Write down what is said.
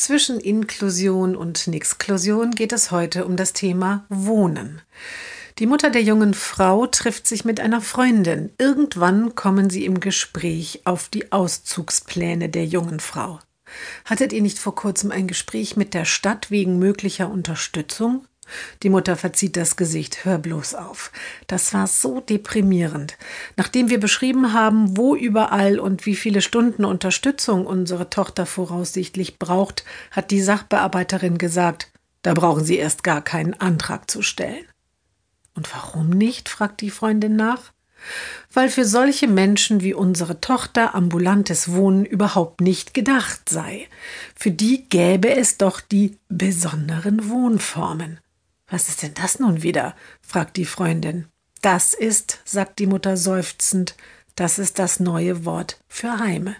Zwischen Inklusion und Nixklusion geht es heute um das Thema Wohnen. Die Mutter der jungen Frau trifft sich mit einer Freundin. Irgendwann kommen sie im Gespräch auf die Auszugspläne der jungen Frau. Hattet ihr nicht vor kurzem ein Gespräch mit der Stadt wegen möglicher Unterstützung? Die Mutter verzieht das Gesicht. Hör bloß auf. Das war so deprimierend. Nachdem wir beschrieben haben, wo überall und wie viele Stunden Unterstützung unsere Tochter voraussichtlich braucht, hat die Sachbearbeiterin gesagt, da brauchen Sie erst gar keinen Antrag zu stellen. Und warum nicht? fragt die Freundin nach. Weil für solche Menschen wie unsere Tochter ambulantes Wohnen überhaupt nicht gedacht sei. Für die gäbe es doch die besonderen Wohnformen. Was ist denn das nun wieder? fragt die Freundin. Das ist, sagt die Mutter seufzend, das ist das neue Wort für Heime.